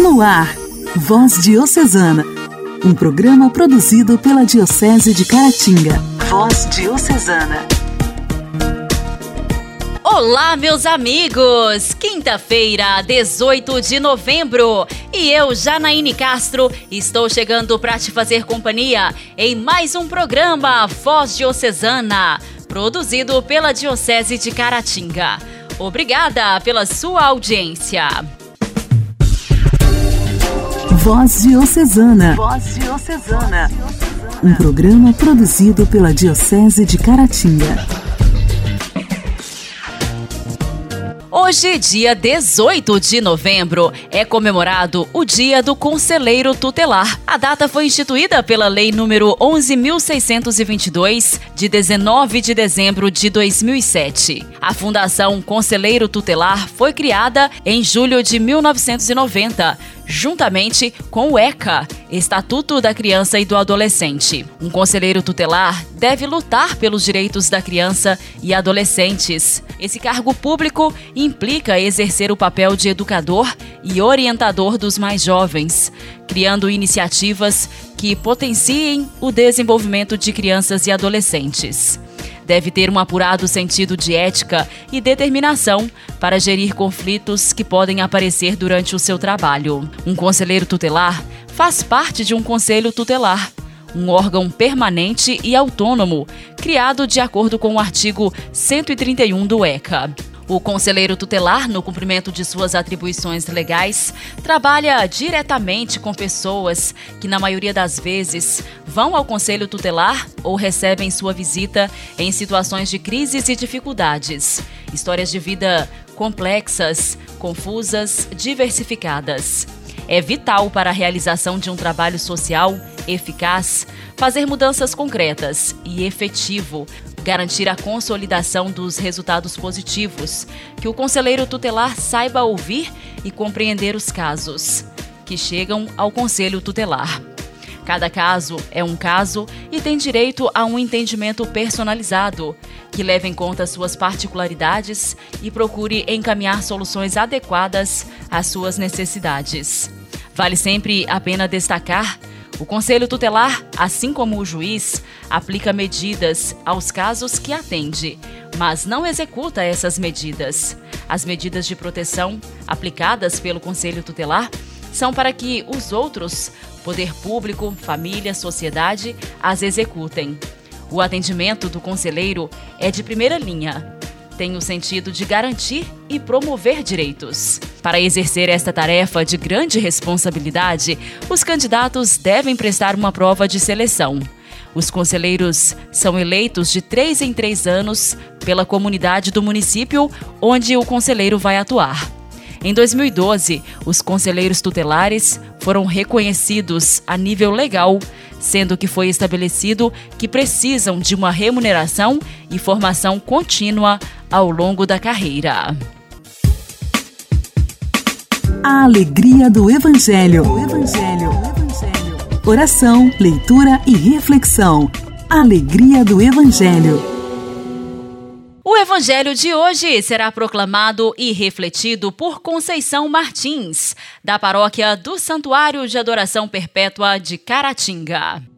No ar, Voz Diocesana, um programa produzido pela Diocese de Caratinga. Voz Diocesana. Olá, meus amigos! Quinta-feira, 18 de novembro, e eu, Janaíne Castro, estou chegando para te fazer companhia em mais um programa Voz Diocesana, produzido pela Diocese de Caratinga. Obrigada pela sua audiência. Voz Diocesana. Voz Diocesana. Um programa produzido pela Diocese de Caratinga. Hoje, dia 18 de novembro, é comemorado o Dia do Conselheiro Tutelar. A data foi instituída pela Lei número 11.622, de 19 de dezembro de 2007. A Fundação Conselheiro Tutelar foi criada em julho de 1990 juntamente com o ECA, Estatuto da Criança e do Adolescente. Um conselheiro tutelar deve lutar pelos direitos da criança e adolescentes. Esse cargo público implica exercer o papel de educador e orientador dos mais jovens, criando iniciativas que potenciem o desenvolvimento de crianças e adolescentes deve ter um apurado sentido de ética e determinação para gerir conflitos que podem aparecer durante o seu trabalho. Um conselheiro tutelar faz parte de um conselho tutelar, um órgão permanente e autônomo, criado de acordo com o artigo 131 do ECA. O conselheiro tutelar, no cumprimento de suas atribuições legais, trabalha diretamente com pessoas que, na maioria das vezes, vão ao conselho tutelar ou recebem sua visita em situações de crises e dificuldades. Histórias de vida complexas, confusas, diversificadas. É vital para a realização de um trabalho social eficaz fazer mudanças concretas e efetivo garantir a consolidação dos resultados positivos, que o conselheiro tutelar saiba ouvir e compreender os casos que chegam ao conselho tutelar. Cada caso é um caso e tem direito a um entendimento personalizado, que leve em conta suas particularidades e procure encaminhar soluções adequadas às suas necessidades. Vale sempre a pena destacar o Conselho Tutelar, assim como o juiz, aplica medidas aos casos que atende, mas não executa essas medidas. As medidas de proteção aplicadas pelo Conselho Tutelar são para que os outros, poder público, família, sociedade, as executem. O atendimento do conselheiro é de primeira linha tem o sentido de garantir e promover direitos. Para exercer esta tarefa de grande responsabilidade, os candidatos devem prestar uma prova de seleção. Os conselheiros são eleitos de três em três anos pela comunidade do município onde o conselheiro vai atuar. Em 2012, os conselheiros tutelares foram reconhecidos a nível legal, sendo que foi estabelecido que precisam de uma remuneração e formação contínua ao longo da carreira. A alegria do Evangelho. Evangelho. Evangelho. Oração, leitura e reflexão. Alegria do Evangelho. O Evangelho de hoje será proclamado e refletido por Conceição Martins, da paróquia do Santuário de Adoração Perpétua de Caratinga.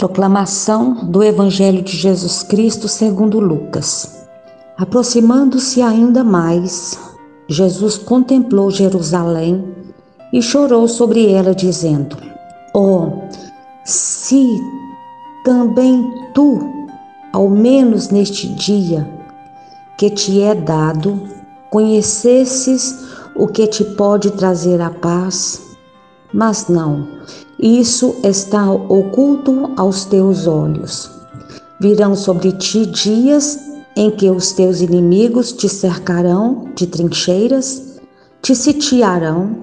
Proclamação do Evangelho de Jesus Cristo segundo Lucas. Aproximando-se ainda mais, Jesus contemplou Jerusalém e chorou sobre ela, dizendo: Oh, se também tu, ao menos neste dia que te é dado, conhecesses o que te pode trazer a paz, mas não, isso está oculto aos teus olhos. Virão sobre ti dias em que os teus inimigos te cercarão de trincheiras, te sitiarão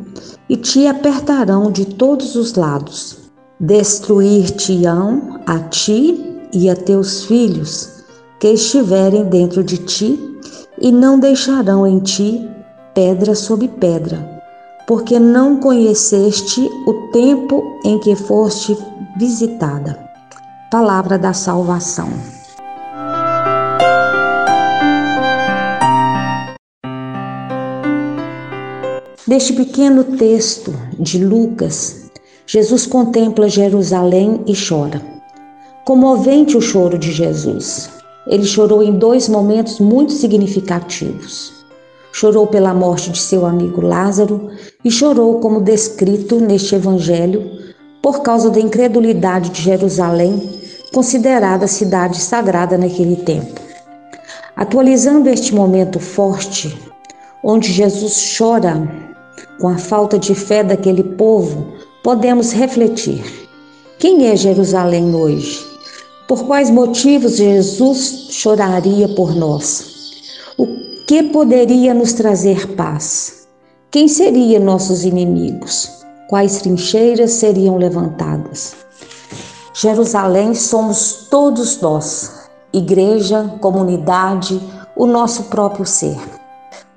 e te apertarão de todos os lados. Destruir-te-ão a ti e a teus filhos, que estiverem dentro de ti, e não deixarão em ti pedra sobre pedra, porque não conheceste o tempo em que foste visitada. Palavra da salvação. Neste pequeno texto de Lucas, Jesus contempla Jerusalém e chora. Comovente o choro de Jesus. Ele chorou em dois momentos muito significativos. Chorou pela morte de seu amigo Lázaro e chorou, como descrito neste evangelho, por causa da incredulidade de Jerusalém, considerada cidade sagrada naquele tempo. Atualizando este momento forte, onde Jesus chora com a falta de fé daquele povo, podemos refletir: quem é Jerusalém hoje? Por quais motivos Jesus choraria por nós? Que poderia nos trazer paz? Quem seriam nossos inimigos? Quais trincheiras seriam levantadas? Jerusalém somos todos nós, igreja, comunidade, o nosso próprio ser.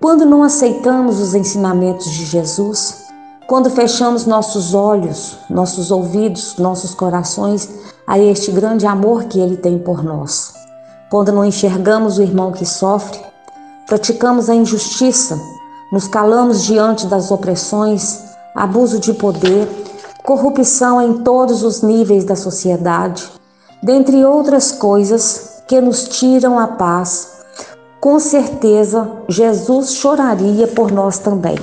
Quando não aceitamos os ensinamentos de Jesus, quando fechamos nossos olhos, nossos ouvidos, nossos corações a este grande amor que Ele tem por nós, quando não enxergamos o irmão que sofre, praticamos a injustiça, nos calamos diante das opressões, abuso de poder, corrupção em todos os níveis da sociedade, dentre outras coisas que nos tiram a paz com certeza Jesus choraria por nós também.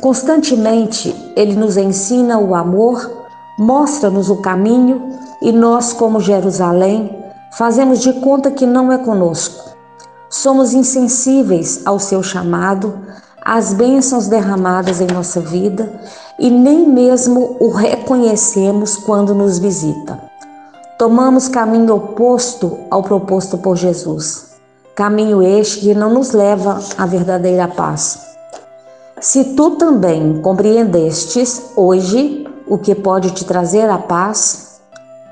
Constantemente ele nos ensina o amor, mostra-nos o caminho e nós, como Jerusalém, fazemos de conta que não é conosco. Somos insensíveis ao seu chamado, às bênçãos derramadas em nossa vida e nem mesmo o reconhecemos quando nos visita. Tomamos caminho oposto ao proposto por Jesus caminho este que não nos leva à verdadeira paz. Se tu também compreendestes hoje o que pode te trazer a paz,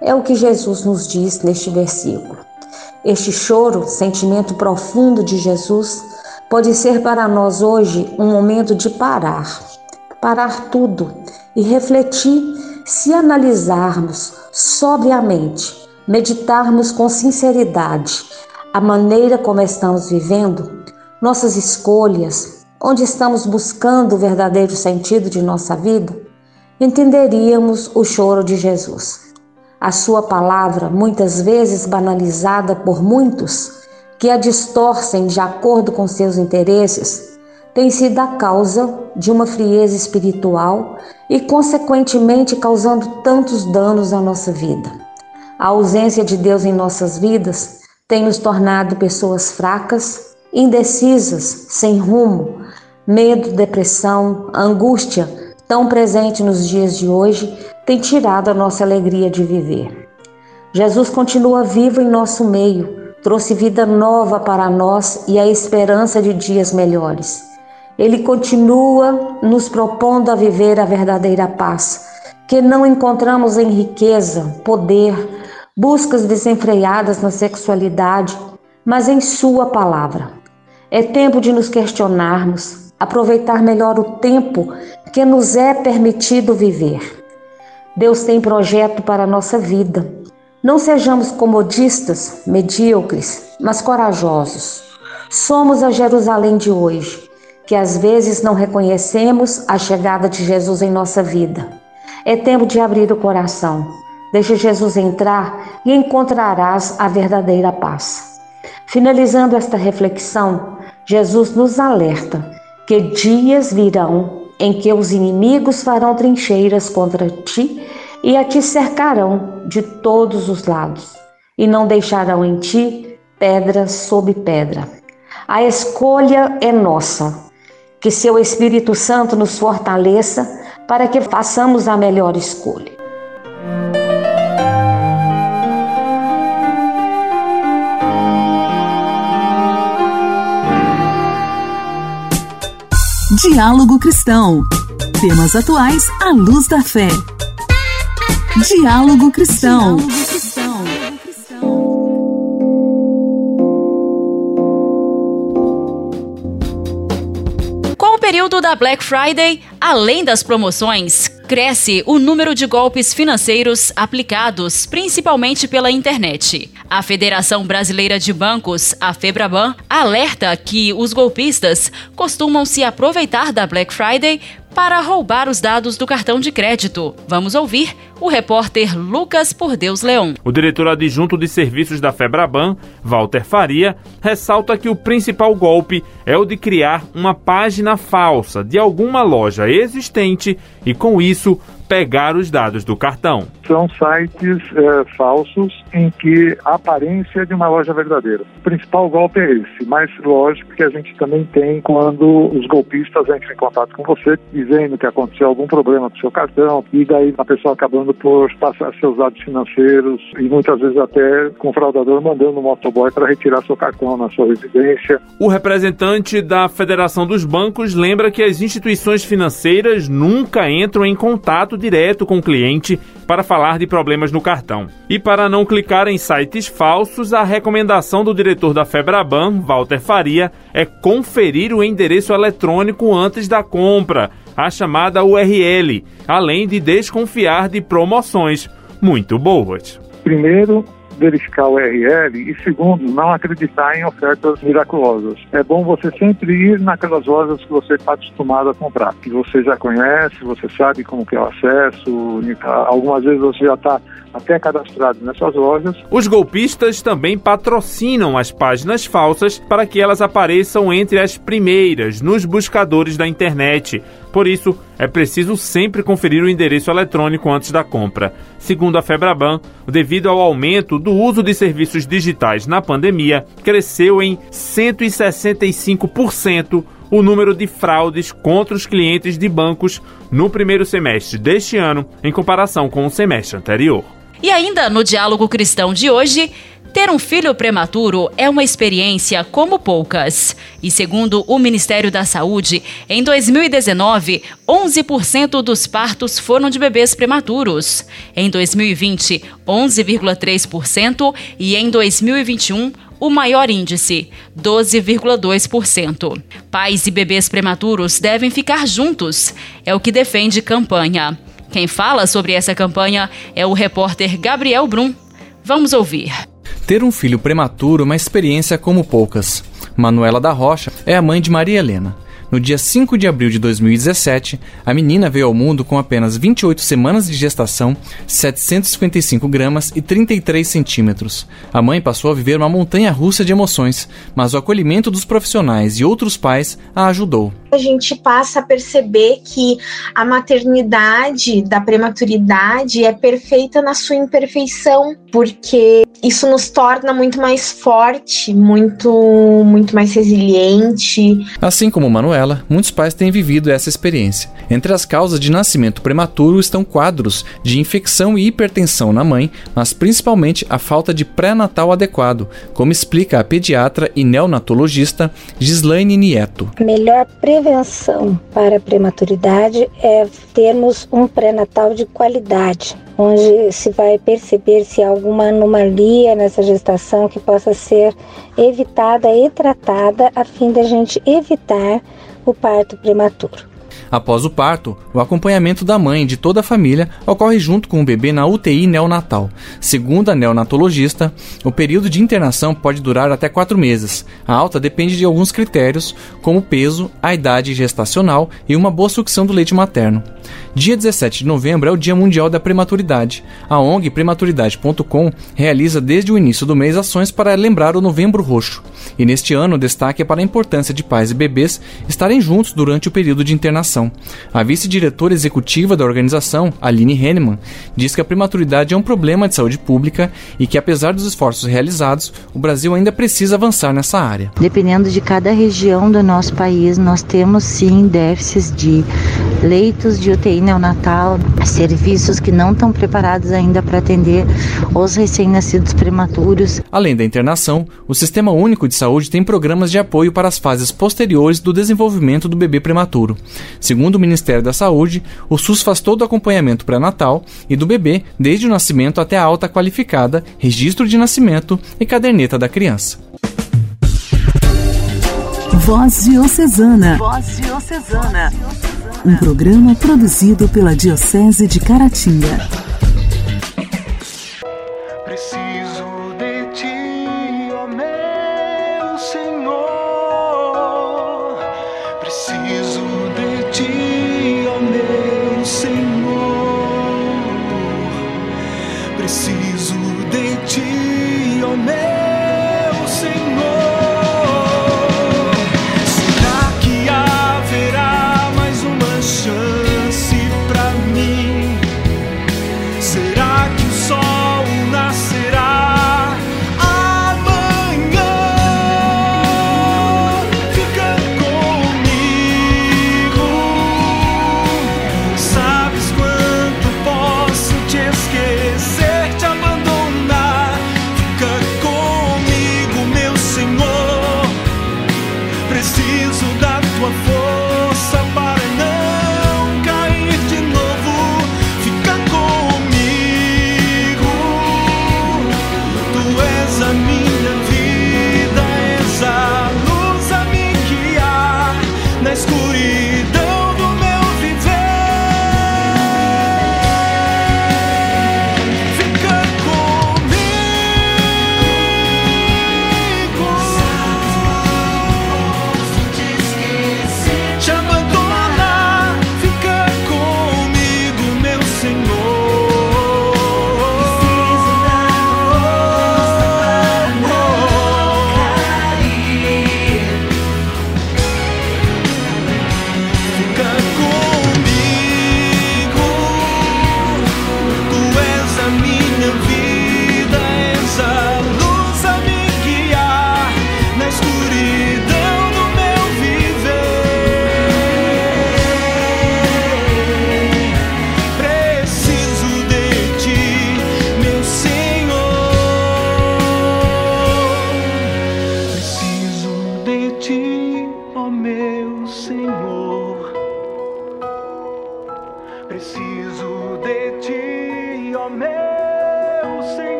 é o que Jesus nos diz neste versículo. Este choro, sentimento profundo de Jesus, pode ser para nós hoje um momento de parar, parar tudo e refletir se analisarmos sobriamente, meditarmos com sinceridade a maneira como estamos vivendo, nossas escolhas, onde estamos buscando o verdadeiro sentido de nossa vida, entenderíamos o choro de Jesus. A sua palavra, muitas vezes banalizada por muitos, que a distorcem de acordo com seus interesses, tem sido a causa de uma frieza espiritual e, consequentemente, causando tantos danos à nossa vida. A ausência de Deus em nossas vidas tem nos tornado pessoas fracas, indecisas, sem rumo, medo, depressão, angústia, tão presente nos dias de hoje, tem tirado a nossa alegria de viver. Jesus continua vivo em nosso meio, trouxe vida nova para nós e a esperança de dias melhores. Ele continua nos propondo a viver a verdadeira paz, que não encontramos em riqueza, poder, buscas desenfreadas na sexualidade, mas em Sua palavra. É tempo de nos questionarmos, aproveitar melhor o tempo que nos é permitido viver. Deus tem projeto para a nossa vida. Não sejamos comodistas, medíocres, mas corajosos. Somos a Jerusalém de hoje, que às vezes não reconhecemos a chegada de Jesus em nossa vida. É tempo de abrir o coração Deixe Jesus entrar e encontrarás a verdadeira paz. Finalizando esta reflexão, Jesus nos alerta que dias virão em que os inimigos farão trincheiras contra ti e a te cercarão de todos os lados, e não deixarão em ti pedra sobre pedra. A escolha é nossa. Que seu Espírito Santo nos fortaleça para que façamos a melhor escolha. Diálogo Cristão. Temas atuais à luz da fé. Diálogo Cristão. Com o período da Black Friday, além das promoções, cresce o número de golpes financeiros aplicados, principalmente pela internet. A Federação Brasileira de Bancos, a Febraban, alerta que os golpistas costumam se aproveitar da Black Friday para roubar os dados do cartão de crédito. Vamos ouvir o repórter Lucas Por Deus Leão. O diretor adjunto de serviços da Febraban, Walter Faria, ressalta que o principal golpe é o de criar uma página falsa de alguma loja existente e, com isso, pegar os dados do cartão. São sites é, falsos em que a aparência é de uma loja verdadeira. O principal golpe é esse, mas lógico que a gente também tem quando os golpistas entram em contato com você dizendo que aconteceu algum problema com seu cartão e daí a pessoa acabando por passar seus dados financeiros e muitas vezes até com o fraudador mandando um motoboy para retirar seu cartão na sua residência. O representante da Federação dos Bancos lembra que as instituições financeiras nunca entram em contato direto com o cliente para falar de problemas no cartão. E para não clicar em sites falsos, a recomendação do diretor da Febraban, Walter Faria, é conferir o endereço eletrônico antes da compra, a chamada URL, além de desconfiar de promoções muito boas. Primeiro, verificar o URL e segundo, não acreditar em ofertas miraculosas. É bom você sempre ir naquelas lojas que você está acostumado a comprar, que você já conhece, você sabe como que é o acesso, algumas vezes você já está até cadastrado nessas lojas. Os golpistas também patrocinam as páginas falsas para que elas apareçam entre as primeiras nos buscadores da internet. Por isso, é preciso sempre conferir o endereço eletrônico antes da compra. Segundo a Febraban, devido ao aumento do uso de serviços digitais na pandemia, cresceu em 165% o número de fraudes contra os clientes de bancos no primeiro semestre deste ano, em comparação com o semestre anterior. E ainda no diálogo cristão de hoje, ter um filho prematuro é uma experiência como poucas. E segundo o Ministério da Saúde, em 2019, 11% dos partos foram de bebês prematuros. Em 2020, 11,3% e em 2021, o maior índice, 12,2%. Pais e bebês prematuros devem ficar juntos, é o que defende campanha. Quem fala sobre essa campanha é o repórter Gabriel Brum. Vamos ouvir. Ter um filho prematuro é uma experiência como poucas. Manuela da Rocha é a mãe de Maria Helena. No dia 5 de abril de 2017, a menina veio ao mundo com apenas 28 semanas de gestação, 755 gramas e 33 centímetros. A mãe passou a viver uma montanha russa de emoções, mas o acolhimento dos profissionais e outros pais a ajudou. A gente passa a perceber que a maternidade da prematuridade é perfeita na sua imperfeição, porque isso nos torna muito mais forte, muito, muito mais resiliente. Assim como Manuel ela, muitos pais têm vivido essa experiência. Entre as causas de nascimento prematuro estão quadros de infecção e hipertensão na mãe, mas principalmente a falta de pré-natal adequado, como explica a pediatra e neonatologista Gislaine Nieto. Melhor prevenção para a prematuridade é termos um pré-natal de qualidade onde se vai perceber se há alguma anomalia nessa gestação que possa ser evitada e tratada a fim da gente evitar o parto prematuro. Após o parto, o acompanhamento da mãe e de toda a família ocorre junto com o bebê na UTI neonatal. Segundo a neonatologista, o período de internação pode durar até quatro meses. A alta depende de alguns critérios, como peso, a idade gestacional e uma boa sucção do leite materno. Dia 17 de novembro é o Dia Mundial da Prematuridade. A ONG Prematuridade.com realiza desde o início do mês ações para lembrar o Novembro Roxo. E neste ano o destaque é para a importância de pais e bebês estarem juntos durante o período de internação. A vice-diretora executiva da organização, Aline Henneman, diz que a prematuridade é um problema de saúde pública e que, apesar dos esforços realizados, o Brasil ainda precisa avançar nessa área. Dependendo de cada região do nosso país, nós temos sim déficits de leitos de UTI neonatal, serviços que não estão preparados ainda para atender os recém-nascidos prematuros. Além da internação, o Sistema Único de Saúde tem programas de apoio para as fases posteriores do desenvolvimento do bebê prematuro. Segundo o Ministério da Saúde, o SUS faz todo o acompanhamento pré-natal e do bebê desde o nascimento até a alta qualificada, registro de nascimento e caderneta da criança. Voz Diocesana. Voz Diocesana. Um programa produzido pela Diocese de Caratinga.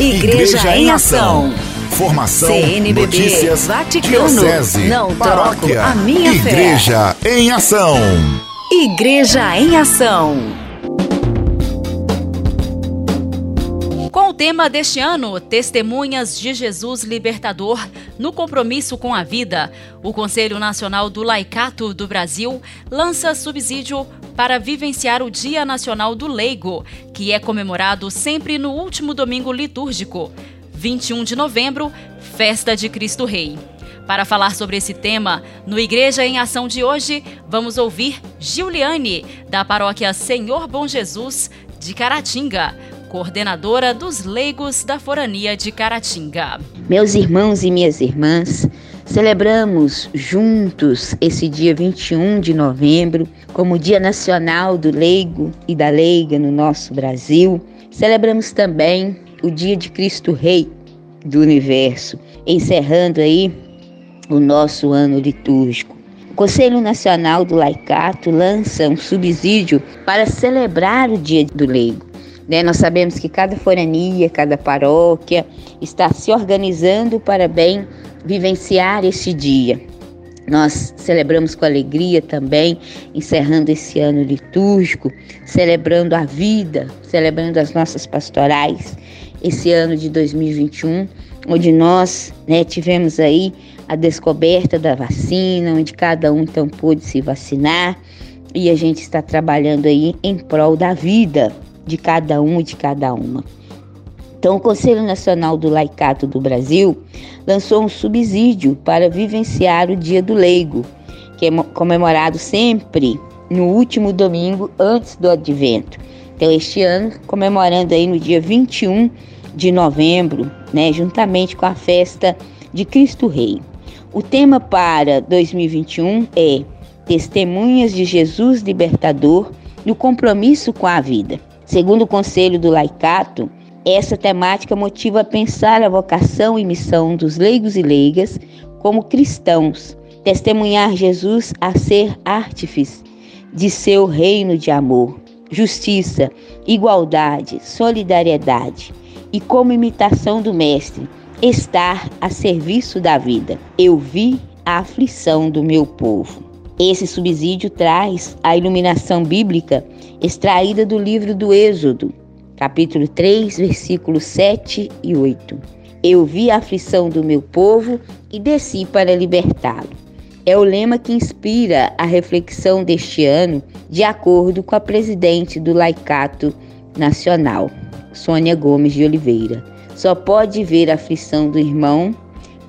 Igreja em Ação. Formação, CNBB, notícias, Vaticano, diocese, não paróquia, a minha Igreja fé. em Ação. Igreja em Ação. Com o tema deste ano, Testemunhas de Jesus Libertador, no compromisso com a vida, o Conselho Nacional do Laicato do Brasil lança subsídio para vivenciar o Dia Nacional do Leigo, que é comemorado sempre no último domingo litúrgico, 21 de novembro, Festa de Cristo Rei. Para falar sobre esse tema, no Igreja em Ação de hoje, vamos ouvir Giuliane, da paróquia Senhor Bom Jesus, de Caratinga, coordenadora dos leigos da Forania de Caratinga. Meus irmãos e minhas irmãs, Celebramos juntos esse dia 21 de novembro como Dia Nacional do Leigo e da Leiga no nosso Brasil. Celebramos também o Dia de Cristo Rei do Universo, encerrando aí o nosso ano litúrgico. O Conselho Nacional do Laicato lança um subsídio para celebrar o Dia do Leigo. Né? Nós sabemos que cada forania, cada paróquia está se organizando para bem vivenciar este dia. Nós celebramos com alegria também, encerrando esse ano litúrgico, celebrando a vida, celebrando as nossas pastorais, esse ano de 2021, onde nós né, tivemos aí a descoberta da vacina, onde cada um então pôde se vacinar e a gente está trabalhando aí em prol da vida de cada um e de cada uma. Então, o Conselho Nacional do Laicato do Brasil lançou um subsídio para vivenciar o Dia do Leigo, que é comemorado sempre no último domingo antes do Advento. Então, este ano, comemorando aí no dia 21 de novembro, né, juntamente com a festa de Cristo Rei. O tema para 2021 é Testemunhas de Jesus Libertador no compromisso com a vida. Segundo o Conselho do Laicato, essa temática motiva a pensar a vocação e missão dos leigos e leigas como cristãos testemunhar Jesus a ser artífice de seu reino de amor, justiça, igualdade, solidariedade e, como imitação do Mestre, estar a serviço da vida. Eu vi a aflição do meu povo. Esse subsídio traz a iluminação bíblica extraída do livro do Êxodo, capítulo 3, versículos 7 e 8. Eu vi a aflição do meu povo e desci para libertá-lo. É o lema que inspira a reflexão deste ano, de acordo com a presidente do Laicato Nacional, Sônia Gomes de Oliveira. Só pode ver a aflição do irmão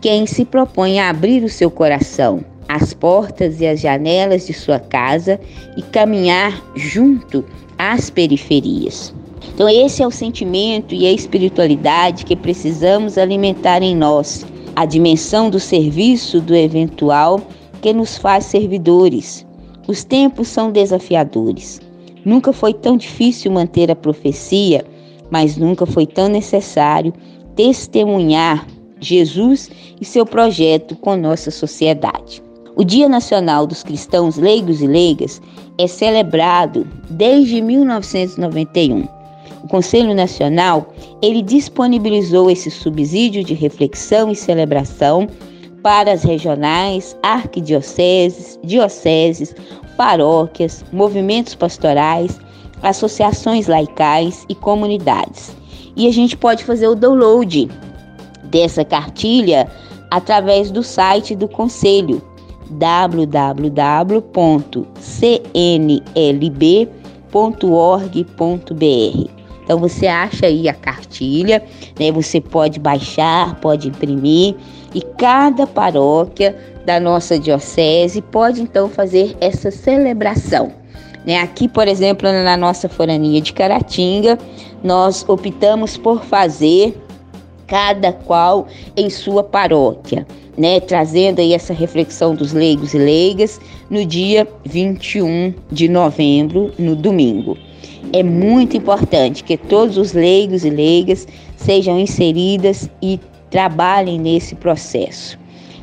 quem se propõe a abrir o seu coração, as portas e as janelas de sua casa e caminhar junto às periferias. Então, esse é o sentimento e a espiritualidade que precisamos alimentar em nós, a dimensão do serviço do eventual que nos faz servidores. Os tempos são desafiadores. Nunca foi tão difícil manter a profecia, mas nunca foi tão necessário testemunhar Jesus e seu projeto com nossa sociedade. O Dia Nacional dos Cristãos Leigos e Leigas é celebrado desde 1991. O Conselho Nacional, ele disponibilizou esse subsídio de reflexão e celebração para as regionais, arquidioceses, dioceses, paróquias, movimentos pastorais, associações laicais e comunidades. E a gente pode fazer o download dessa cartilha através do site do Conselho www.cnlb.org.br. Então você acha aí a cartilha, né? Você pode baixar, pode imprimir e cada paróquia da nossa diocese pode então fazer essa celebração. Né? Aqui, por exemplo, na nossa forania de Caratinga, nós optamos por fazer cada qual em sua paróquia, né? Trazendo aí essa reflexão dos leigos e leigas no dia 21 de novembro, no domingo. É muito importante que todos os leigos e leigas sejam inseridas e trabalhem nesse processo.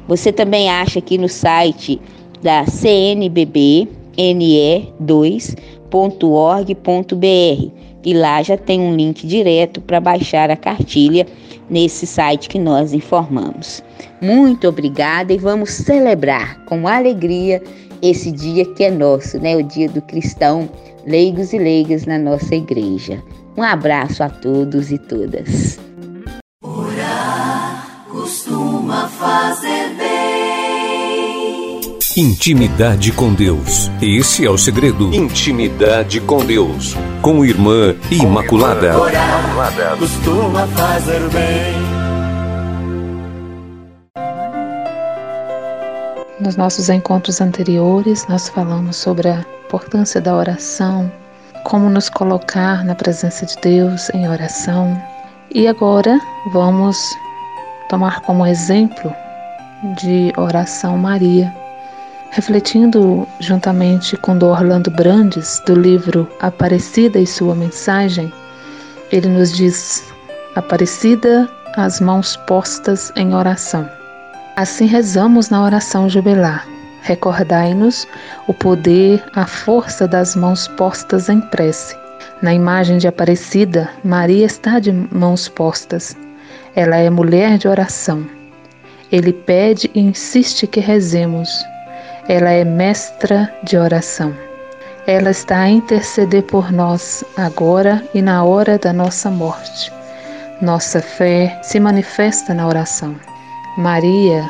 Você também acha aqui no site da CNBB ne2.org.br e lá já tem um link direto para baixar a cartilha nesse site que nós informamos. Muito obrigada e vamos celebrar com alegria esse dia que é nosso, né? O dia do cristão, leigos e leigas na nossa igreja. Um abraço a todos e todas. Orar costuma fazer bem. Intimidade com Deus. Esse é o segredo. Intimidade com Deus. Com Irmã Imaculada. Orar costuma fazer bem. Nos nossos encontros anteriores, nós falamos sobre a importância da oração, como nos colocar na presença de Deus em oração. E agora vamos tomar como exemplo de oração Maria, refletindo juntamente com do Orlando Brandes, do livro Aparecida e Sua Mensagem, ele nos diz: Aparecida, as mãos postas em oração. Assim rezamos na oração jubilar. Recordai-nos o poder, a força das mãos postas em prece. Na imagem de Aparecida, Maria está de mãos postas. Ela é mulher de oração. Ele pede e insiste que rezemos. Ela é mestra de oração. Ela está a interceder por nós agora e na hora da nossa morte. Nossa fé se manifesta na oração. Maria,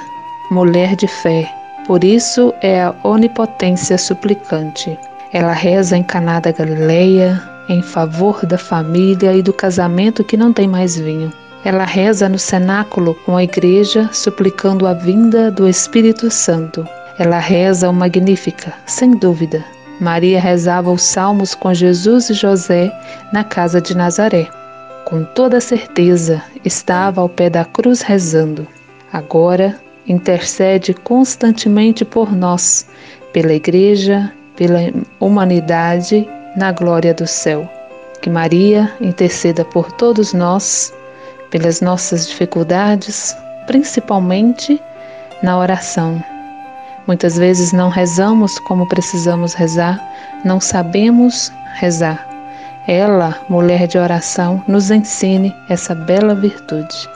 mulher de fé, por isso é a onipotência suplicante. Ela reza em Caná da Galileia, em favor da família e do casamento que não tem mais vinho. Ela reza no cenáculo com a igreja, suplicando a vinda do Espírito Santo. Ela reza o Magnífica, sem dúvida. Maria rezava os salmos com Jesus e José na casa de Nazaré. Com toda certeza, estava ao pé da cruz rezando. Agora intercede constantemente por nós, pela Igreja, pela humanidade, na glória do céu. Que Maria interceda por todos nós, pelas nossas dificuldades, principalmente na oração, Muitas vezes não rezamos como precisamos rezar, não sabemos rezar. Ela, mulher de oração, nos ensine essa bela virtude.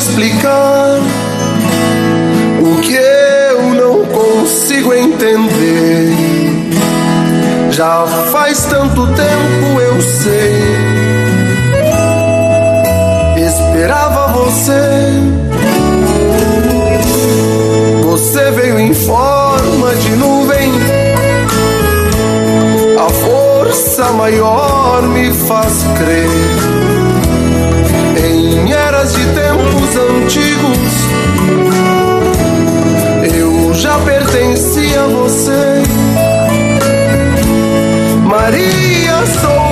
Explicar o que eu não consigo entender. Já faz tanto tempo eu sei. Esperava você. Você veio em forma de nuvem. A força maior me faz crer em eras de antigos, eu já pertencia a você. Maria, sou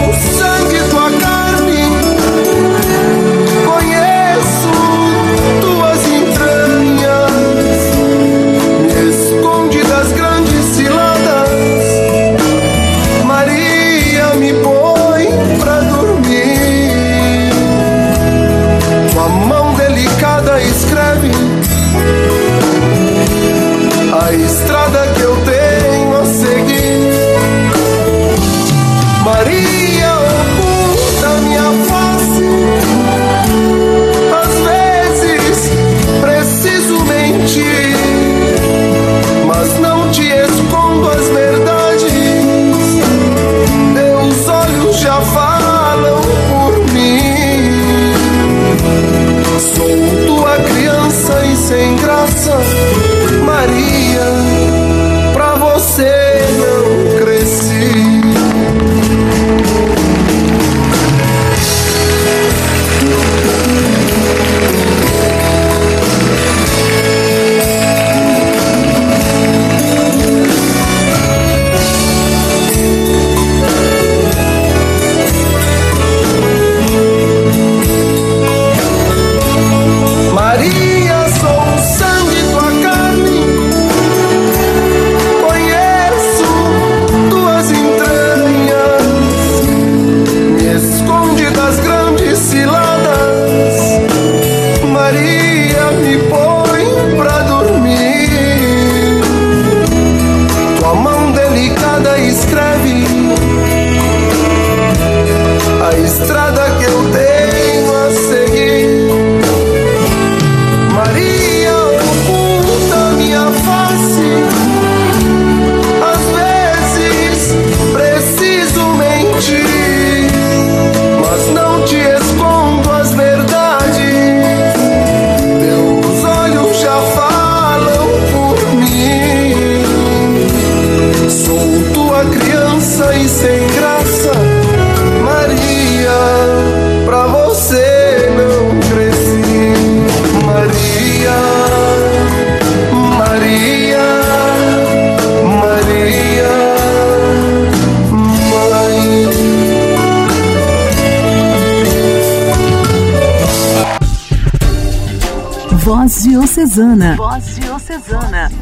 Voz Diocesana. Voz Diocesana.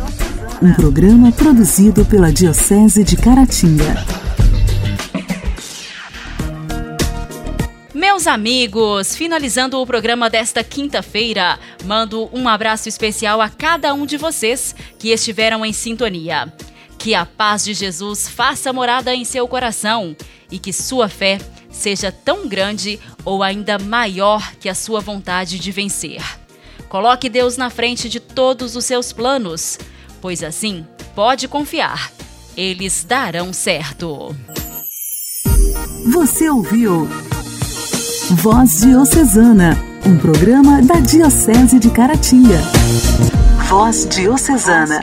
Um programa produzido pela Diocese de Caratinga. Meus amigos, finalizando o programa desta quinta-feira, mando um abraço especial a cada um de vocês que estiveram em sintonia. Que a paz de Jesus faça morada em seu coração e que sua fé seja tão grande ou ainda maior que a sua vontade de vencer. Coloque Deus na frente de todos os seus planos, pois assim pode confiar, eles darão certo. Você ouviu Voz Diocesana, um programa da Diocese de Caratinga. Voz Diocesana.